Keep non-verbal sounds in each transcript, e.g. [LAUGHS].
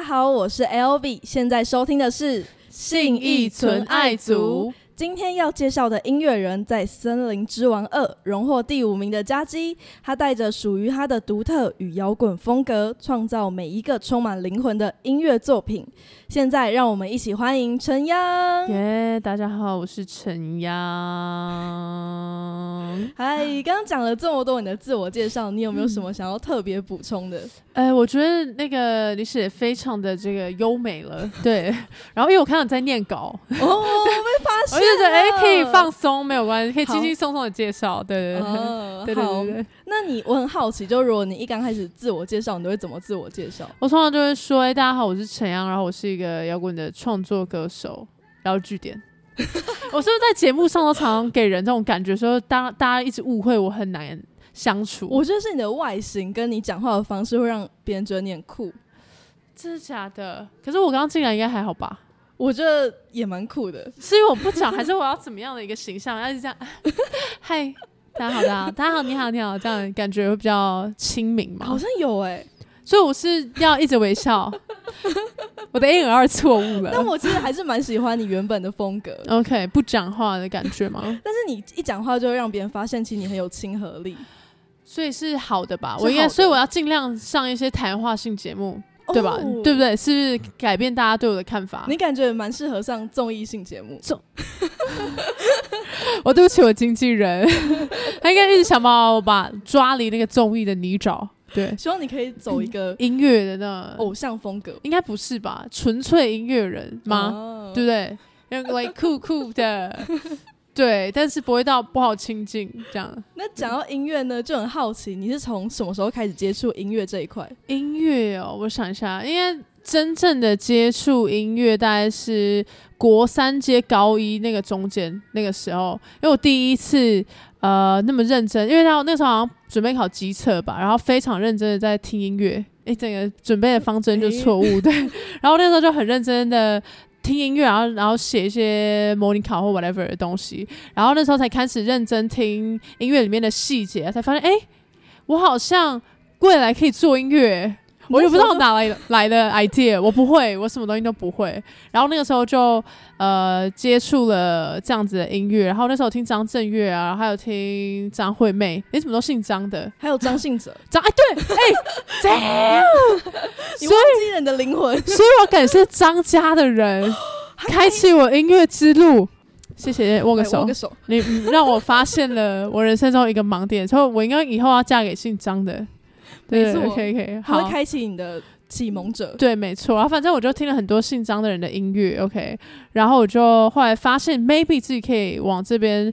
大家好，我是 L V，现在收听的是信义纯爱族。今天要介绍的音乐人，在《森林之王二》荣获第五名的佳基，他带着属于他的独特与摇滚风格，创造每一个充满灵魂的音乐作品。现在，让我们一起欢迎陈央。耶，大家好，我是陈央。嗨，刚刚讲了这么多你的自我介绍，你有没有什么想要特别补充的？呃，我觉得那个你写非常的这个优美了，对。[LAUGHS] 然后因为我看到你在念稿，哦，被发现。对对，哎，可以放松，没有关系，可以轻轻松松的介绍，对对对，对对对。那你我很好奇，就如果你一刚开始自我介绍，你都会怎么自我介绍？我通常就会说，哎，大家好，我是陈阳，然后我是一个摇滚的创作歌手，然后据点。[LAUGHS] 我是不是在节目上都常常给人这种感觉，说大大家一直误会我很难相处？我觉得是你的外形跟你讲话的方式会让别人觉得你很酷，真的假的？可是我刚刚进来应该还好吧？我觉得也蛮酷的，是因为我不讲，还是我要怎么样的一个形象？要是这样，[LAUGHS] 嗨，大家好，大家好，大家好，你好，你好，这样感觉会比较亲民嘛？好像有哎，所以我是要一直微笑，[LAUGHS] 我的 A 二错误了。但我其实还是蛮喜欢你原本的风格，OK，不讲话的感觉吗？但是你一讲话就会让别人发现，其实你很有亲和力，所以是好的吧？我应该，所以我要尽量上一些谈话性节目。对吧？对不对？是改变大家对我的看法。你感觉蛮适合上综艺性节目。[LAUGHS] 我对不起我经纪人，[LAUGHS] 他应该一直想把我把抓离那个综艺的泥沼。对，希望你可以走一个音乐的那偶像风格。应该不是吧？纯粹音乐人吗？对不对？那个 like 酷酷的。对，但是不会到不好亲近这样。那讲到音乐呢，就很好奇，你是从什么时候开始接触音乐这一块？音乐哦，我想一下，因为真正的接触音乐大概是国三接高一那个中间那个时候，因为我第一次呃那么认真，因为他那时候好像准备考机测吧，然后非常认真的在听音乐，哎，整个准备的方针就错误，对，然后那时候就很认真的。听音乐，然后然后写一些模拟考或 whatever 的东西，然后那时候才开始认真听音乐里面的细节，才发现，哎，我好像未来可以做音乐。我也不知道哪来 [LAUGHS] 来的 idea，我不会，我什么东西都不会。然后那个时候就呃接触了这样子的音乐，然后那时候听张震岳啊，还有听张惠妹，你怎么都姓张的？还有张信哲，张哎对哎，[LAUGHS] 所以人的灵魂，所以我感谢张家的人 [GASPS] 开启我音乐之路，谢谢握个手，握个手，你让我发现了我人生中一个盲点，所以我应该以后要嫁给姓张的。没错，可以可以，他会开启你的启蒙者。对，没错。然后反正我就听了很多姓张的人的音乐，OK。然后我就后来发现，maybe 自己可以往这边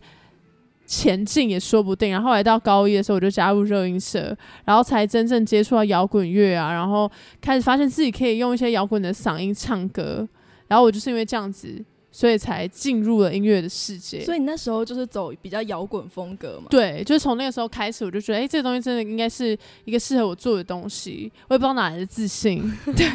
前进也说不定。然后来到高一的时候，我就加入热音社，然后才真正接触到摇滚乐啊。然后开始发现自己可以用一些摇滚的嗓音唱歌。然后我就是因为这样子。所以才进入了音乐的世界。所以你那时候就是走比较摇滚风格嘛？对，就是从那个时候开始，我就觉得，哎，这个东西真的应该是一个适合我做的东西。我也不知道哪来的自信，[LAUGHS] 对。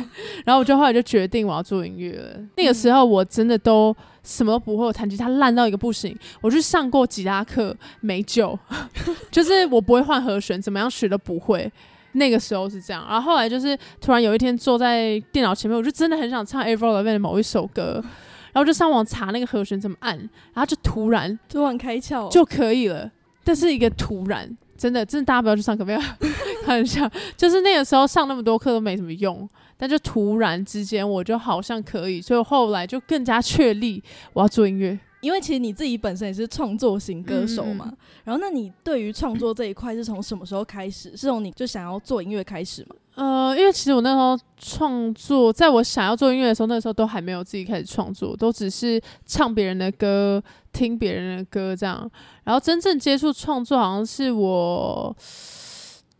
然后我就后来就决定我要做音乐了。那个时候我真的都什么都不会，我弹吉他烂到一个不行。我去上过吉他课，没救，[LAUGHS] 就是我不会换和弦，怎么样学都不会。那个时候是这样。然后后来就是突然有一天坐在电脑前面，我就真的很想唱《Avril Lavigne》的某一首歌。然后就上网查那个和弦怎么按，然后就突然突然开窍就可以了。但是一个突然，真的真的大家不要去上课，不要开玩笑。[LAUGHS] 就是那个时候上那么多课都没什么用，但就突然之间我就好像可以，所以后来就更加确立我要做音乐。因为其实你自己本身也是创作型歌手嘛，然后那你对于创作这一块是从什么时候开始？是从你就想要做音乐开始吗？呃，因为其实我那时候创作，在我想要做音乐的时候，那时候都还没有自己开始创作，都只是唱别人的歌、听别人的歌这样。然后真正接触创作，好像是我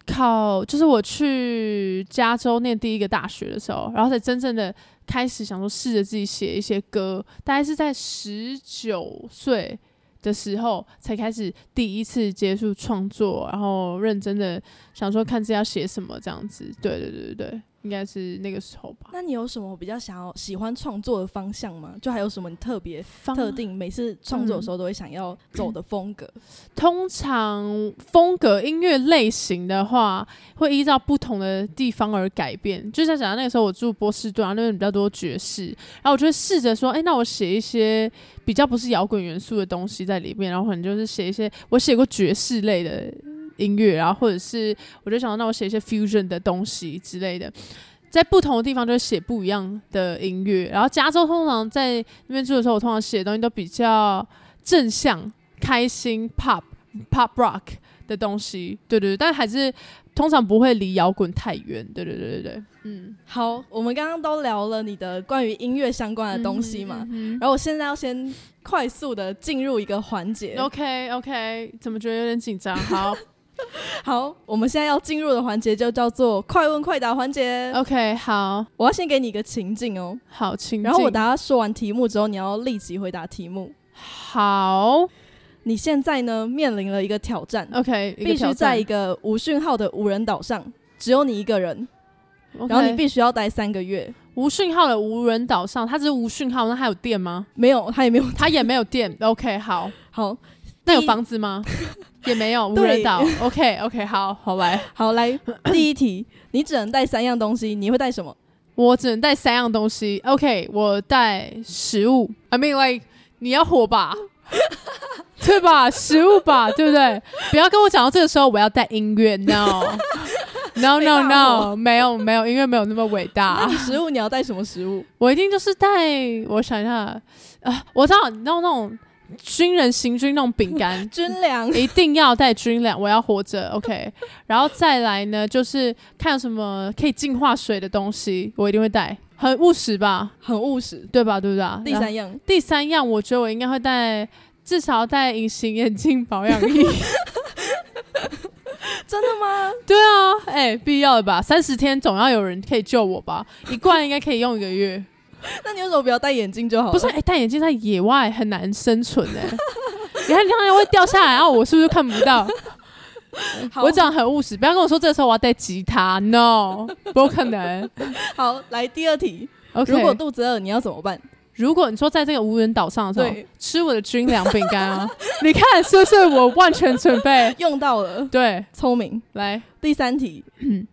考，就是我去加州念第一个大学的时候，然后才真正的。开始想说试着自己写一些歌，大概是在十九岁的时候才开始第一次接触创作，然后认真的想说看自己要写什么这样子。对对对对对。应该是那个时候吧。那你有什么比较想要喜欢创作的方向吗？就还有什么你特别方特定，每次创作的时候都会想要走的风格？[CLEARS THROAT] 通常风格音乐类型的话，会依照不同的地方而改变。就像讲那个时候我住波士顿啊，那边比较多爵士，然后我就会试着说，哎、那我写一些比较不是摇滚元素的东西在里面，然后可能就是写一些我写过爵士类的音乐，然后或者是我就想到那我写一些 fusion 的东西之类的。在不同的地方就会写不一样的音乐，然后加州通常在那边住的时候，我通常写的东西都比较正向、开心、pop、pop rock 的东西，对对对，但还是通常不会离摇滚太远，对对对对对，嗯，好，我们刚刚都聊了你的关于音乐相关的东西嘛，嗯然后我现在要先快速的进入一个环节。OK OK，怎么觉得有点紧张？好好，我们现在要进入的环节就叫做快问快答环节。OK，好我要先给你一个情境哦，好，请然后我进等下说完题目之后，你要立即回答题目。好你现在呢面临了一个挑战，OK，必须在一个无讯号的无人岛上，只有你一个人然后你必须要待三个月。无讯号的无人岛上，它只是无讯号，那它有电吗？没有，它也没有。它也没有电。OK，好，好，那有房子吗？[LAUGHS] 也没有，无对人岛。OK OK，好好来，好，来第一题，你只能带三样东西，你会带什么？我只能带三样东西。OK，我带食物。I mean like 你要火吧，[LAUGHS] 对吧？食物吧，对不对？不要跟我讲到这个时候我要带音乐，no。No no [LAUGHS] no，没有没有，音乐没有那么伟大你。食物你要带什么食物？我一定就是带，我想一下，啊，我知道，你知道那种军人行军那种饼干，[LAUGHS] 军粮。一定要带军粮，我要活着，OK。然后再来呢，就是看有什么可以净化水的东西，我一定会带，很务实吧，很务实。对吧？对不对啊？第三样，第三样，我觉得我应该会带，至少带隐形眼镜保养液。[LAUGHS] 真的吗？对啊，哎、必要的吧？三十天总要有人可以救我吧？一罐应该可以用一个月。[LAUGHS] 那你为什么不要戴眼镜就好了？不是，哎、戴眼镜在野外很难生存哎、[LAUGHS] 你看，你看会掉下来，然后我是不是看不到？[LAUGHS] 好我讲很务实，不要跟我说这个时候我要带吉他，no，不可能。好，来第二题。OK，如果肚子饿，你要怎么办？如果你说在这个无人岛上的时候对。吃我的军粮饼干啊，[LAUGHS] 你看是不是我万全准备？用到了，对，聪明。来。第三题，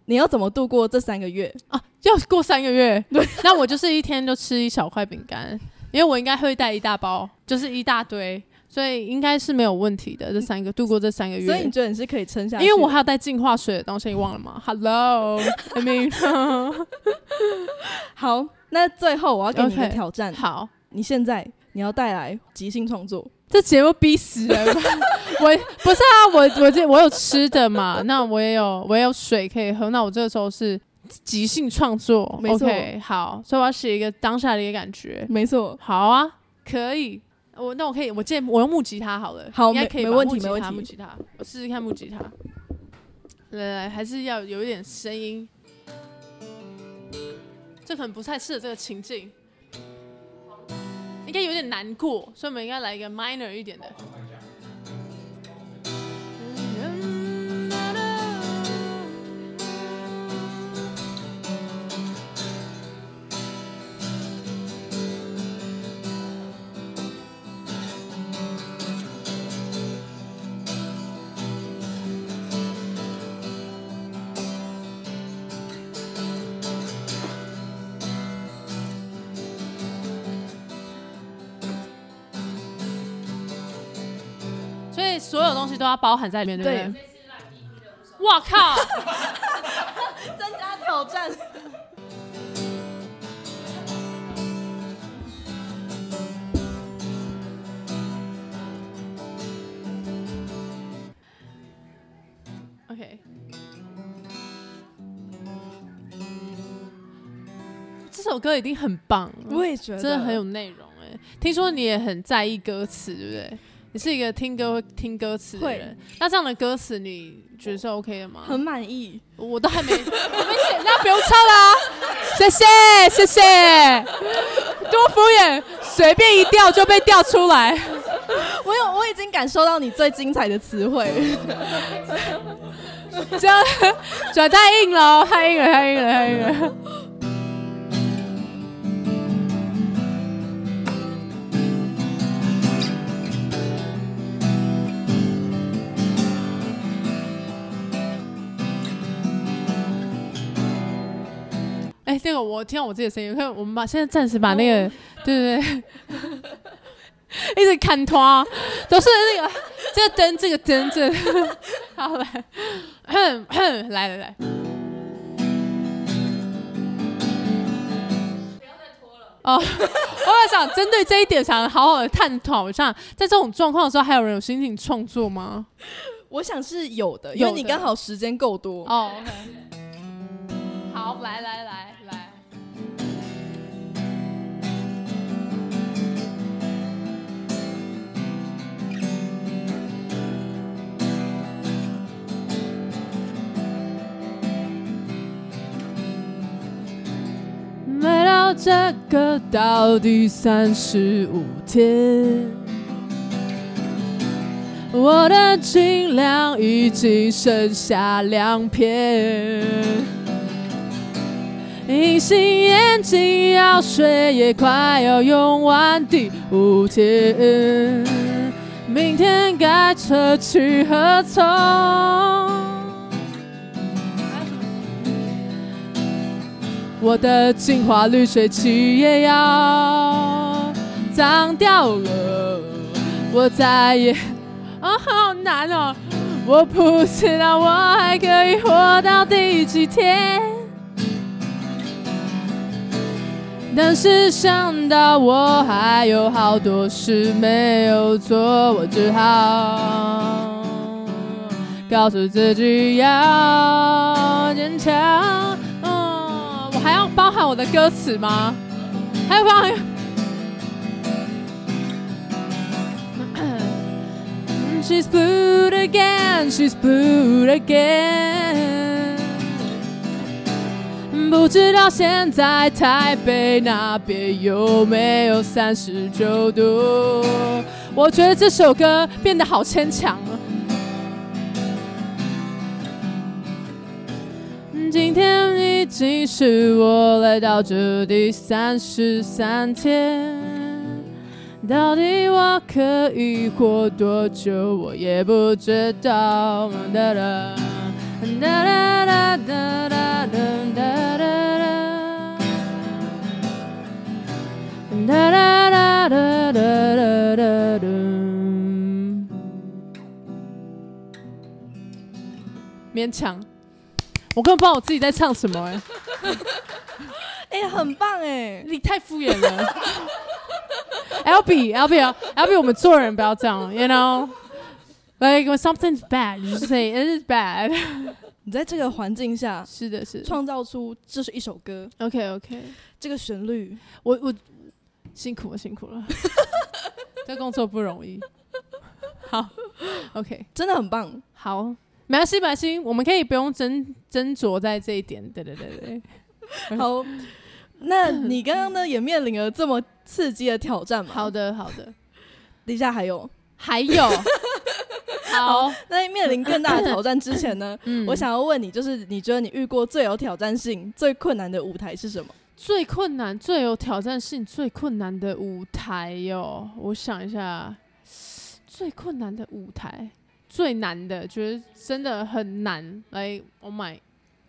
你要怎么度过这三个月？啊，要过三个月，对，那我就是一天就吃一小块饼干，因为我应该会带一大包，就是一大堆，所以应该是没有问题的。这三个度过这三个月，所以你觉得你是可以撑下去？因为我还要带净化水的东西，你忘了吗？[LAUGHS] Hello，I mean，[LAUGHS] 好，那最后我要给你一个挑战。好，你现在你要带来即兴创作，这节目逼死人。[LAUGHS] 我不是啊，我我这我有吃的嘛，那我也有我也有水可以喝，那我这个时候是即兴创作没错，OK，好，所以我要写一个当下的一个感觉。没错。好啊，可以。我那我可以，我借我用木吉他好了，好应该可以没问题没问题木吉他，我试试看木吉他。来来，还是要有一点声音，这可能不太适合这个情境，应该有点难过，所以我们应该来一个 minor 一点的。所有东西都要包含在里面，对不对？哇靠！[LAUGHS] 增加挑战。OK，这首歌一定很棒，我也觉得真的很有内容哎。听说你也很在意歌词，对不对？你是一个听歌会听歌词的人，那这样的歌词你觉得是 OK 的吗？很满意。我都还没，[LAUGHS] 我没写，那不用唱啦、谢谢谢谢，多敷衍，随便一调就被调出来。我有，我已经感受到你最精彩的词汇。这样转太硬了，太硬了，太硬了，太硬了。哎、那个我听到我自己的声音，看我们把现在暂时把那个，对对对，[LAUGHS] 一直看拖，都是那个这个灯，这个灯，这个，[LAUGHS] 好来，哼哼，来来来。哦，我在想针对这一点，想好好的探讨一下，在这种状况的时候，还有人有心情创作吗？我想是有的，因为你刚好时间够多。哦，OK，好，来来来来，这个到第三十五天。我的斤两已经剩下两片，隐形眼镜药水也快要用完，第五天，明天该撤去何从？我的净化滤水器也要脏掉了，我再也。啊、好难哦！我不知道我还可以活到第几天，但是想到我还有好多事没有做，我只好告诉自己要坚强。包含我的歌词吗？还有包含。[COUGHS] She's blue again, she's blue again。不知道现在台北那边有没有三十九度？我觉得这首歌变得好牵强。今天已经是我来到这第三十三天。到底我可以活多久？我也不知道。哒哒哒哒哒哒哒哒哒哒哒哒哒哒哒哒。勉强，我根本不知道我自己在唱什么哎、哎、[LAUGHS] 很棒哎！你太敷衍了。L B L B L B，我们做人不要这样，you know，like when something's bad, you just say it is bad。[LAUGHS] 你在这个环境下是的，是的。创造出这是一首歌，OK OK，这个旋律，我我辛苦了辛苦了，[LAUGHS] 这工作不容易。好，OK，真的很棒。好，没关系没关系，我们可以不用斟斟酌在这一点。对对对对，[LAUGHS] 好，那你刚刚呢也面临了这么刺激的挑战嘛？好，的好的，底下还有，还有，[LAUGHS] 好，在面临更大的挑战之前呢，[LAUGHS] 嗯。我想要问你，就是你觉得你遇过最有挑战性、最困难的舞台是什么？最困难、最有挑战性、最困难的舞台哟、我想一下，最困难的舞台，最难的，觉得真的很难。来，Oh my，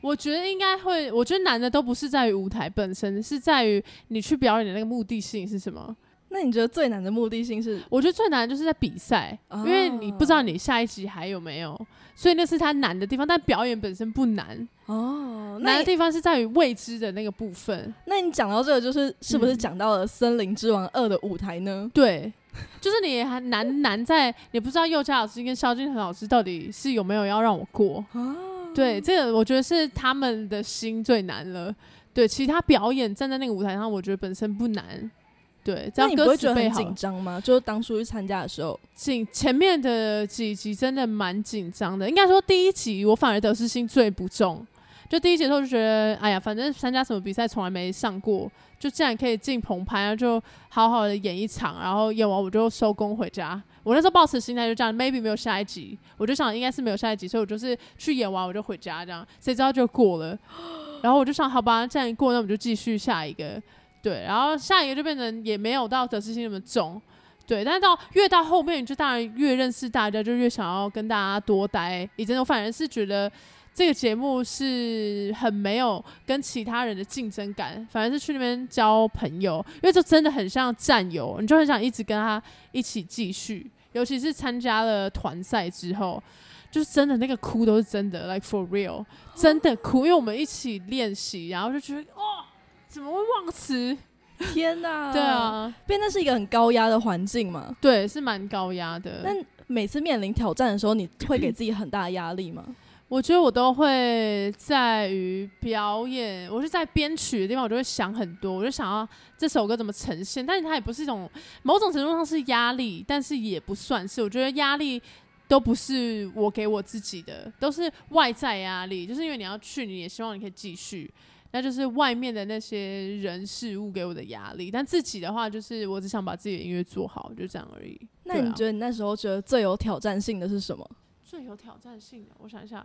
我觉得应该会，我觉得难的都不是在于舞台本身，是在于你去表演的那个目的性是什么。那你觉得最难的目的性是？我觉得最难的就是在比赛，哦因为你不知道你下一集还有没有，所以那是它难的地方。但表演本身不难，哦，难的地方是在于未知的那个部分。那你讲到这个，就是是不是嗯讲到了《森林之王二》的舞台呢？对，[LAUGHS] 就是你还难难在你不知道佑嘉老师跟萧敬腾老师到底是有没有要让我过。啊，对，这个我觉得是他们的心最难了。对，其他表演站在那个舞台上，我觉得本身不难。对，只那要歌词背好。紧张吗？就是当初去参加的时候，紧前面的几集真的蛮紧张的，应该说第一集我反而得失心最不重。就第一集的时候就觉得，哎呀，反正参加什么比赛从来没上过，就既然可以进棚拍，然后就好好的演一场，然后演完我就收工回家，我那时候抱持心态就这样，maybe 没有下一集，我就想应该是没有下一集，所以我就是去演完我就回家这样，谁知道就过了，然后我就想好吧，这样一过那我们就继续下一个，对，然后下一个就变成也没有到得失心那么重，对，但是到越到后面，你就当然越认识大家，就越想要跟大家多待。一阵，我反而是觉得。这个节目是很没有跟其他人的竞争感，反而是去那边交朋友，因为这真的很像战友，你就很想一直跟他一起继续。尤其是参加了团赛之后，就是真的那个哭都是真的，like for real，真的哭，因为我们一起练习，然后就觉得哦，怎么会忘词？[LAUGHS] 天哪！对啊，变那是一个很高压的环境嘛？对，是蛮高压的。那每次面临挑战的时候，你会给自己很大压力吗？我觉得我都会在于表演，我是在编曲的地方，我就会想很多，我就想要这首歌怎么呈现。但是它也不是一种某种程度上是压力，但是也不算是。我觉得压力都不是我给我自己的，都是外在压力。就是因为你要去，你也希望你可以继续，那就是外面的那些人事物给我的压力。但自己的话，就是我只想把自己的音乐做好，就这样而已。那你觉得你那时候觉得最有挑战性的是什么？最有挑战性的，我想一下，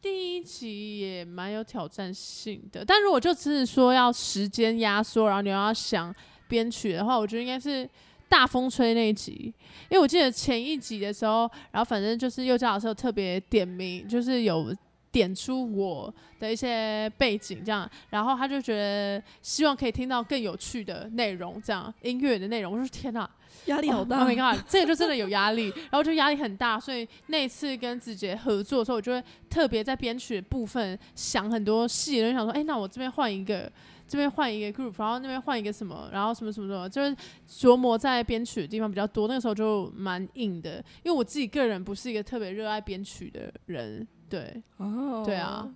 第一集也蛮有挑战性的。但如果就只是说要时间压缩，然后你要想编曲的话，我觉得应该是大风吹那一集。因为我记得前一集的时候，然后反正就是幼教老师特别点名，就是有点出我的一些背景这样，然后他就觉得希望可以听到更有趣的内容，这样音乐的内容。我说天哪！压力好大，这个就真的有压力，然后就压力很大，所以那一次跟子杰合作的时候，我就会特别在编曲的部分想很多细，就想说，哎，那我这边换一个，这边换一个 group，然后那边换一个什么，然后什么什么什么，就是琢磨在编曲的地方比较多。那个时候就蛮硬的，因为我自己个人不是一个特别热爱编曲的人，对，哦，对啊，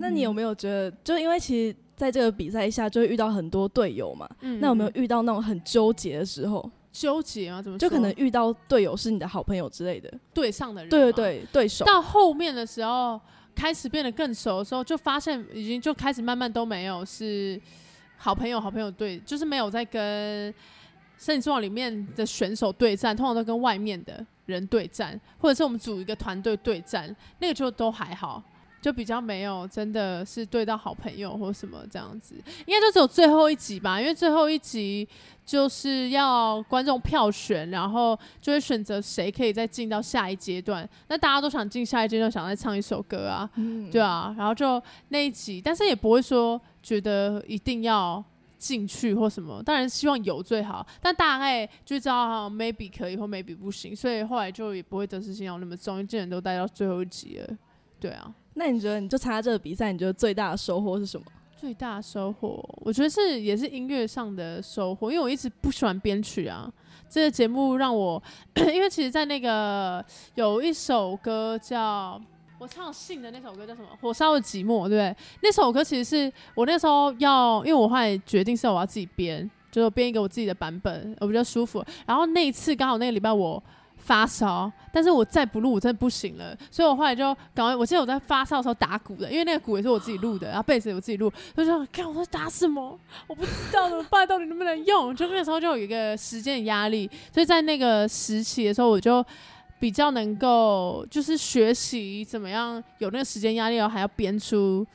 那你有没有觉得，就因为其实在这个比赛下就会遇到很多队友嘛，那有没有遇到那种很纠结的时候？纠结啊，怎么就可能遇到队友是你的好朋友之类的对上的人？对对对，对手。到后面的时候，开始变得更熟的时候，就发现已经就开始慢慢都没有是好朋友，好朋友对，就是没有在跟《生意之王》里面的选手对战，通常都跟外面的人对战，或者是我们组一个团队对战，那个就都还好。就比较没有，真的是对到好朋友或什么这样子，应该就只有最后一集吧，因为最后一集就是要观众票选，然后就会选择谁可以再进到下一阶段。那大家都想进下一阶段，想再唱一首歌啊，对啊，然后就那一集，但是也不会说觉得一定要进去或什么，当然希望有最好，但大概就知道 maybe 可以或 maybe 不行，所以后来就也不会得失心要那么重，因为既然都待到最后一集了，对啊。那你觉得你就参加这个比赛，你觉得最大的收获是什么？最大收获，我觉得是也是音乐上的收获，因为我一直不喜欢编曲啊。这个节目让我，[CLEARS THROAT] 因为其实，在那个有一首歌叫我唱信的那首歌叫什么？火烧的寂寞，对不对？那首歌其实是我那时候要，因为我后来决定是我要自己编，就是编一个我自己的版本，我比较舒服。然后那一次刚好那个礼拜我。发烧，但是我再不录我真的不行了，所以我后来就赶快。我记得我在发烧的时候打鼓的，因为那个鼓也是我自己录的，然后贝斯我自己录，就说看我在打什么，我不知道怎么办，到底能不能用？就那时候就有一个时间的压力，所以在那个时期的时候，我就比较能够就是学习怎么样有那个时间压力，然后还要编出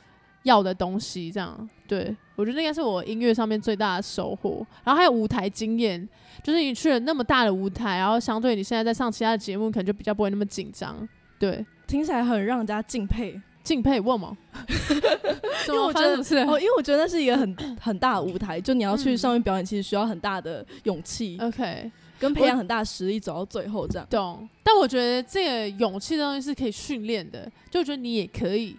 要的东西，这样对我觉得应该是我音乐上面最大的收获，然后还有舞台经验。就是你去了那么大的舞台，然后相对你现在在上其他的节目，可能就比较不会那么紧张。对，听起来很让人家敬佩，敬佩问吗？[LAUGHS] 因为我觉得是哦，因为我觉得那是一个很 [COUGHS] 很大的舞台，就你要去上面表演，其实需要很大的勇气。OK，跟培养很大的实力走到最后这样。懂。但我觉得这个勇气的东西是可以训练的，就觉得你也可以，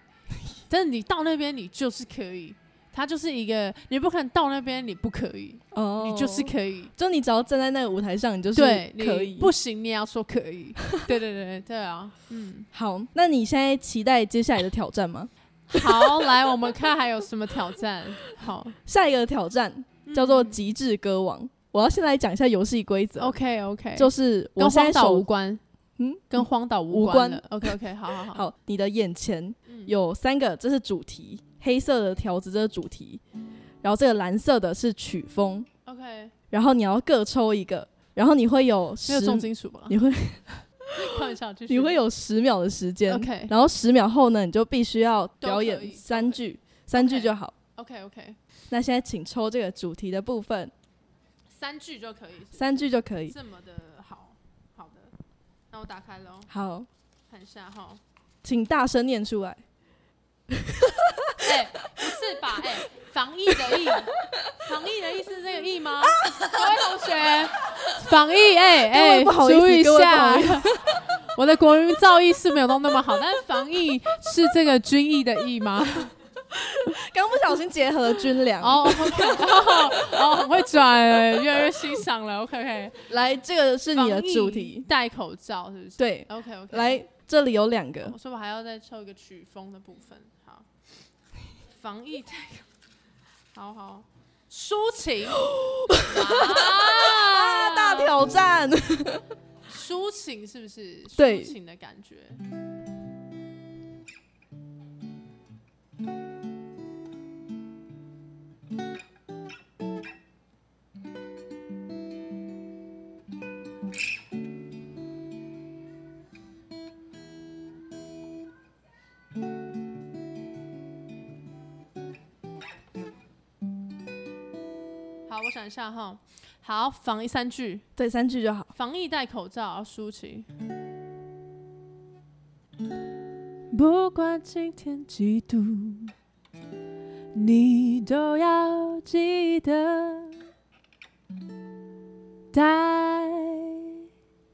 但是你到那边你就是可以。他就是一个，你不可能到那边，你不可以，哦，你就是可以，就你只要站在那个舞台上，你就是可以，不行你也要说可以，[LAUGHS] 对对对对啊，嗯，好，那你现在期待接下来的挑战吗？好，来我们看还有什么挑战。好，下一个挑战叫做极致歌王，我要先来讲一下游戏规则。OK OK，就是跟荒岛无关，嗯，跟荒岛无关。OK OK，好好好，好，你的眼前有三个，这是主题。黑色的条子这是主题，然后这个蓝色的是曲风，OK，然后你要各抽一个，然后你会有没十有，重金属吧？你会 [LAUGHS] 开玩笑，你会有十秒的时间 OK 然后十秒后呢，你就必须要表演三句，三句就好。OK OK，那现在请抽这个主题的部分，三句就可以，三句就可以。这么的好，好的，那我打开喽，好，看一下哈。请大声念出来。[LAUGHS] 哎、不是吧？哎、防疫的疫，[LAUGHS] 防疫的疫是这个疫吗？各位同学，[LAUGHS] 防疫，哎、哎、注意一下。我的国民造诣是没有弄那么好，但是防疫是这个军役的役吗？刚不小心结合了军粮。哦哦，哦，很会转哎，越来越欣赏了。OK OK，来，这个是你的主题。戴口罩是不是？对，，OK OK，来，这里有两个。所以我还要再抽一个曲风的部分。好，防疫戴口，好好，抒情，[GASPS] 啊，大挑战！抒情是不是？对抒情的感觉。下哈。好，防疫三句。对，三句就好。防疫戴口罩，舒淇。不管今天几度，你都要记得戴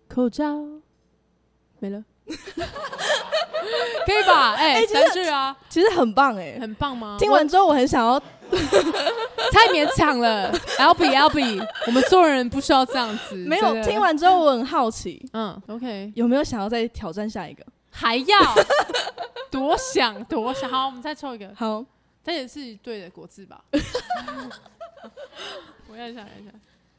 口罩。没了，[LAUGHS] [LAUGHS] 可以吧？哎、哎其实三句啊，其实很棒哎，很棒吗？听完之后我很想要，[LAUGHS] 太勉强了，L B L B，我们做人不需要这样子。没有听，完之后我很好奇，嗯，OK，有没有想要再挑战下一个？还要 [LAUGHS] 多想多想。好，我们再抽一个，好，这也是对的国字吧？我要想一下，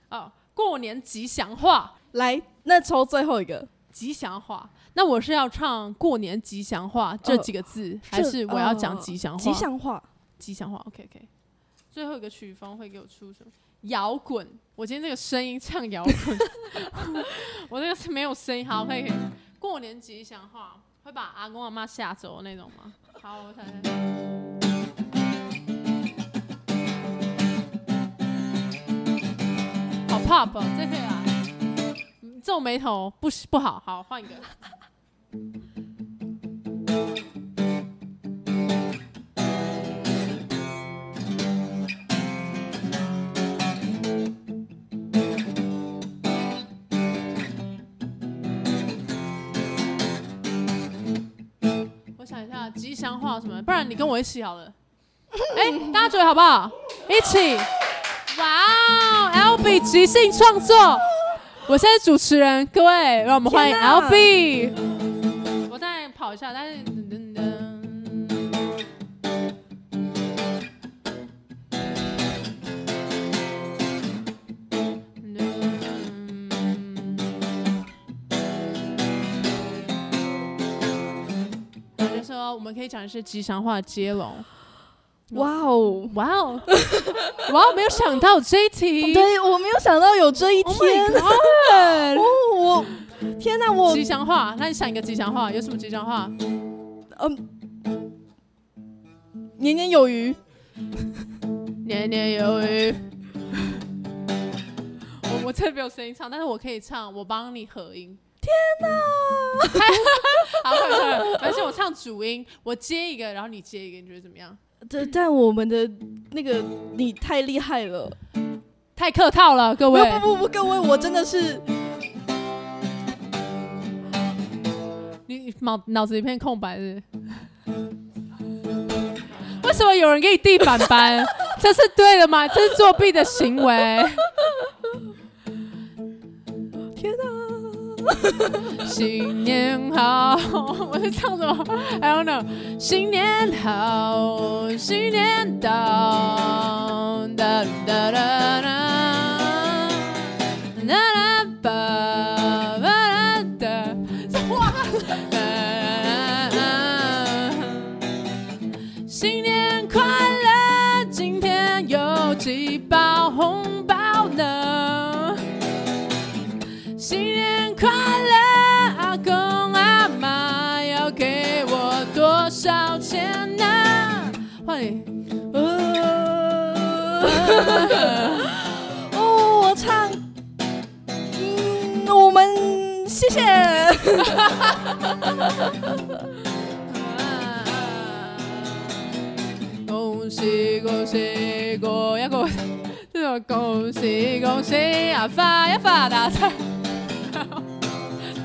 哦，过年吉祥话，来，那抽最后一个。吉祥话。那我是要唱过年吉祥话这几个字，还是我要讲吉祥话？吉祥话，吉祥话，OK OK。最后一个曲风会给我出什么？摇滚。我今天这个声音唱摇滚，[LAUGHS] 我这个是没有声音。好，可以可以。过年吉祥话会把阿公阿妈吓走的那种吗？好，我想想。好 pop，哦这可以啊。嗯皱眉头不不好，好换一个。我想一下吉祥话什么，不然你跟我一起好了。[LAUGHS] 哎、大家觉得好不好？一起！哇哦，L B 即兴创作，我现在主持人，各位，让我们欢迎 L B。我再跑一下，但是噔噔噔。我就说我们可以讲一些吉祥话接龙。哇哦！哇哦，哇哦，[LAUGHS] 没有想到这一题。对我没有想到有这一 Oh 天！[LAUGHS] 哦，我天哪，我吉祥话，那你想一个吉祥话，有什么吉祥话？嗯，年年有余，年年有余。我我真的没有声音唱，但是我可以唱，我帮你合音。天哪！[LAUGHS] 好，快快快！而且我唱主音，我接一个，然后你接一个，你觉得怎么样？这但我们的那个你太厉害了，太客套了，各位。不不不，各位，我真的是你脑脑子一片空白是是？为什么有人给你地板班？这是对的吗？这是作弊的行为。新年好，我在唱什么？I don't know。新年好，新年到，哒哒哒哒，哒哒吧 [LAUGHS] 哦，我唱，嗯，我们谢谢。[LAUGHS] 恭喜恭喜恭呀恭，这种恭喜恭喜啊发呀发大财，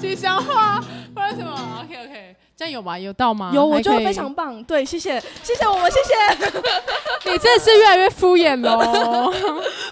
吉祥话，这样有吗？有到吗？有，我觉得非常棒。对，谢谢，谢谢我们，谢谢。[LAUGHS] [LAUGHS] 你真的是越来越敷衍喽。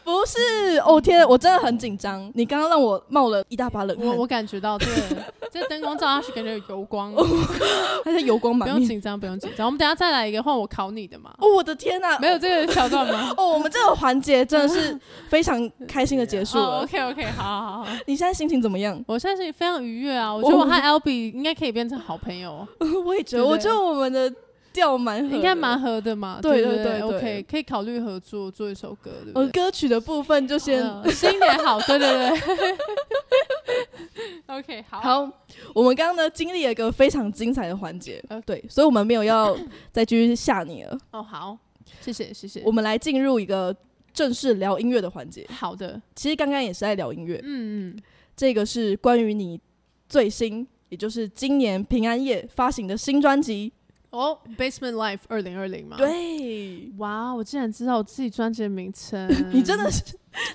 [LAUGHS] 不是，哦天，我真的很紧张。你刚刚让我冒了一大把冷汗，我我感觉到这个 [LAUGHS] 这灯光照下去，感觉有油光。[LAUGHS] 它是油光不满面。不用紧张，不用紧张。我们等下再来一个，换我考你的嘛。哦，我的天呐、没有这个桥段吗？哦，我们这个环节真的是非常开心的结束哦了。，OK OK，好好好好。你现在心情怎么样？我现在心情非常愉悦啊！我觉得我和 Albie 应该可以变成好朋友，我也觉得，我觉得我们的调蛮合的，应该蛮合的嘛。对对对 OK，可以考虑合作做一首歌，对不呃，歌曲的部分就先、嗯新年好，对 [LAUGHS] 对对。[LAUGHS] OK，好，好。我们刚刚呢经历了一个非常精彩的环节，呃对，所以我们没有要再继续吓你了。哦，好，谢谢谢谢我。们来进入一个正式聊音乐的环节。好的，其实刚刚也是在聊音乐，嗯嗯，这个是关于你最新，也就是今年平安夜发行的新专辑。哦，Basement Life 二零二零嘛。。对，哇，我竟然知道我自己专辑的名称，[LAUGHS] 你真的是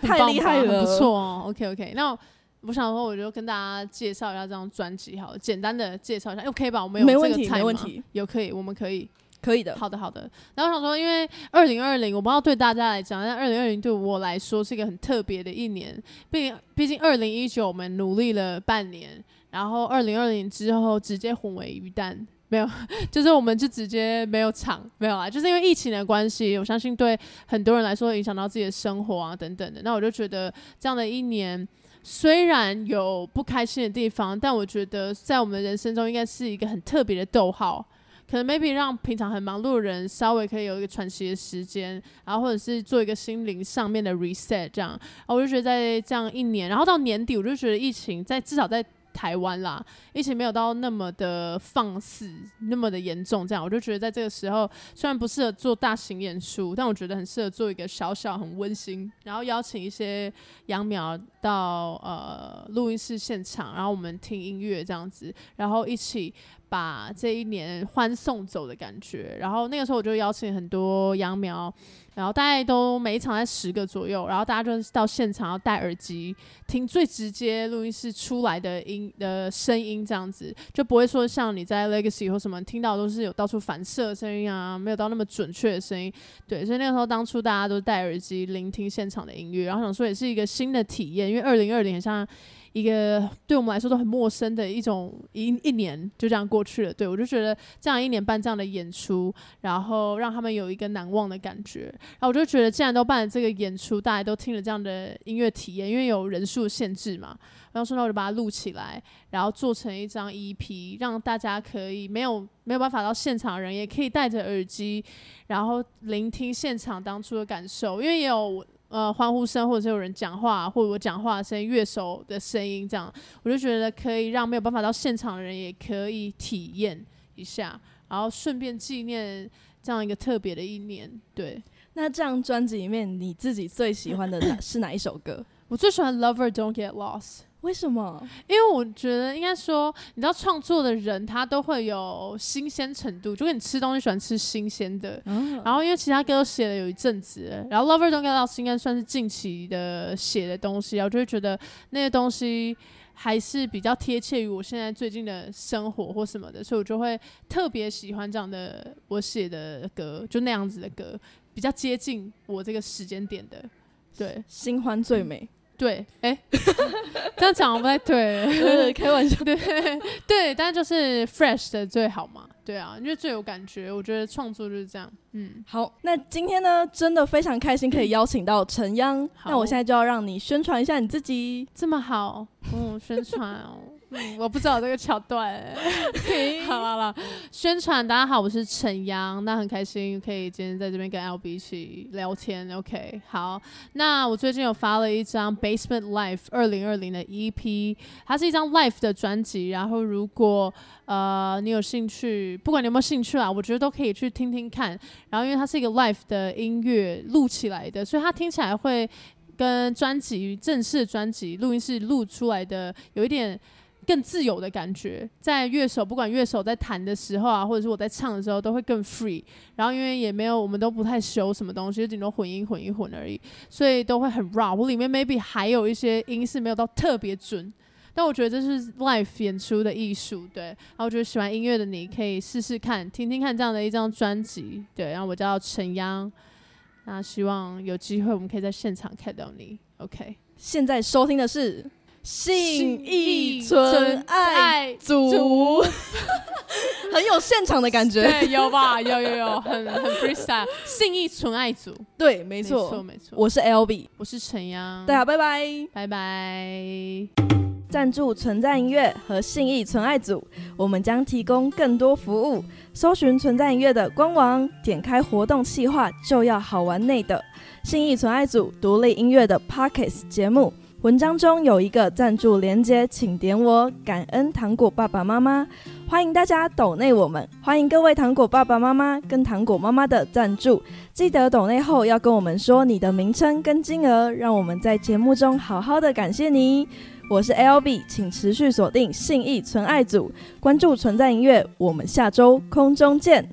太厉害了，不错哦。OK OK，那我想说，我就跟大家介绍一下这张专辑，好了，简单的介绍一下，OK 吧？我们有这没问题，个菜吗，没问题，有可以，我们可以。可以的。好的，好的。然后我想说，因为二零二零，我不知道对大家来讲，但二零二零对我来说是一个很特别的一年。毕毕竟二零一九我们努力了半年，然后二零二零之后直接混为一蛋。没有，[LAUGHS] 就是我们就直接没有场，没有啦，就是因为疫情的关系，我相信对很多人来说影响到自己的生活啊等等的。那我就觉得这样的一年，虽然有不开心的地方，但我觉得在我们人生中应该是一个很特别的逗号。可能 maybe 让平常很忙碌的人稍微可以有一个喘息的时间，然后或者是做一个心灵上面的 reset，这样，然后我就觉得在这样一年，然后到年底，我就觉得疫情在至少在台湾啦，疫情没有到那么的放肆，那么的严重，这样，我就觉得在这个时候，虽然不适合做大型演出，但我觉得很适合做一个小小很温馨，然后邀请一些杨苗到呃录音室现场，然后我们听音乐这样子，然后一起。把这一年欢送走的感觉，然后那个时候我就邀请很多杨苗，然后大概都每一场在十个左右，然后大家就到现场要戴耳机听最直接录音室出来的音的声音，这样子就不会说像你在 Legacy 或什么听到都是有到处反射的声音啊，没有到那么准确的声音。对，所以那个时候当初大家都戴耳机聆听现场的音乐，然后想说也是一个新的体验，因为二零二零像。一个对我们来说都很陌生的一种一一年就这样过去了，对我就觉得这样一年办这样的演出，然后让他们有一个难忘的感觉，然后我就觉得既然都办了这个演出，大家都听了这样的音乐体验，因为有人数限制嘛，然后说那我就把它录起来，然后做成一张 EP，让大家可以没有没有办法到现场的人也可以戴着耳机，然后聆听现场当初的感受，因为也有。呃，欢呼声，或者是有人讲话，或者我讲话的声音、乐手的声音，这样我就觉得可以让没有办法到现场的人也可以体验一下，然后顺便纪念这样一个特别的一年。对那这张专辑里面，你自己最喜欢的是哪一首歌？我最喜欢《Lover Don't Get Lost》。为什么？因为我觉得应该说，你知道创作的人他都会有新鲜程度，就跟你吃东西喜欢吃新鲜的。然然后因为其他歌都写了有一阵子，然后《Lover Don't Get Lost》应该算是近期的写的东西，我就会觉得那些东西还是比较贴切于我现在最近的生活或什么的，所以我就会特别喜欢这样的我写的歌，就那样子的歌，比较接近我这个时间点的。对新欢最美，对，哎、这样讲不太对。[LAUGHS] 呃 [LAUGHS] 开玩笑。对对，但就是 fresh 的最好嘛，对啊，因为最有感觉。我觉得创作就是这样，嗯，好，那今天呢，真的非常开心可以邀请到陈央。那我现在就要让你宣传一下你自己。这么好，嗯，宣传哦，嗯，我不知道这个桥段。[LAUGHS] 好了了，宣传，大家好，我是陈阳，那很开心可以今天在这边跟 L B 一起聊天。OK，好，那我最近有发了一张 Basement Life 二零二零的 EP，它是一张 Life 的专辑。然后如果呃你有兴趣，不管你有没有兴趣啊，我觉得都可以去听听看。然后因为它是一个 Life 的音乐录起来的，所以它听起来会跟专辑正式专辑录音室录出来的有一点。更自由的感觉，在乐手不管乐手在弹的时候啊，或者是我在唱的时候，都会更 free。然后因为也没有，我们都不太修什么东西，就顶多混音混一混而已，所以都会很 raw。我里面 maybe 还有一些音是没有到特别准，但我觉得这是 live 演出的艺术，对。然后我觉得喜欢音乐的你可以试试看，听听看这样的一张专辑，对。然后我叫陈央，那希望有机会我们可以在现场看到你，OK。现在收听的是。信义纯爱组，[LAUGHS] 很有现场的感觉，对，有吧？有有有，很很 freestyle。信义纯爱组，对，没错，没错。我是 L B，我是陈阳，大家拜拜，拜拜。赞助存在音乐和信义纯爱组，我们将提供更多服务。搜寻存在音乐的官网，点开活动企划，就要好玩内的信义纯爱组独立音乐的 Pockets 节目。文章中有一个赞助连接，请点我感恩糖果爸爸妈妈，欢迎大家抖内我们，欢迎各位糖果爸爸妈妈跟糖果妈妈的赞助，记得抖内后要跟我们说你的名称跟金额，让我们在节目中好好的感谢你。我是 L B，请持续锁定信义存爱组，关注存在音乐，我们下周空中见。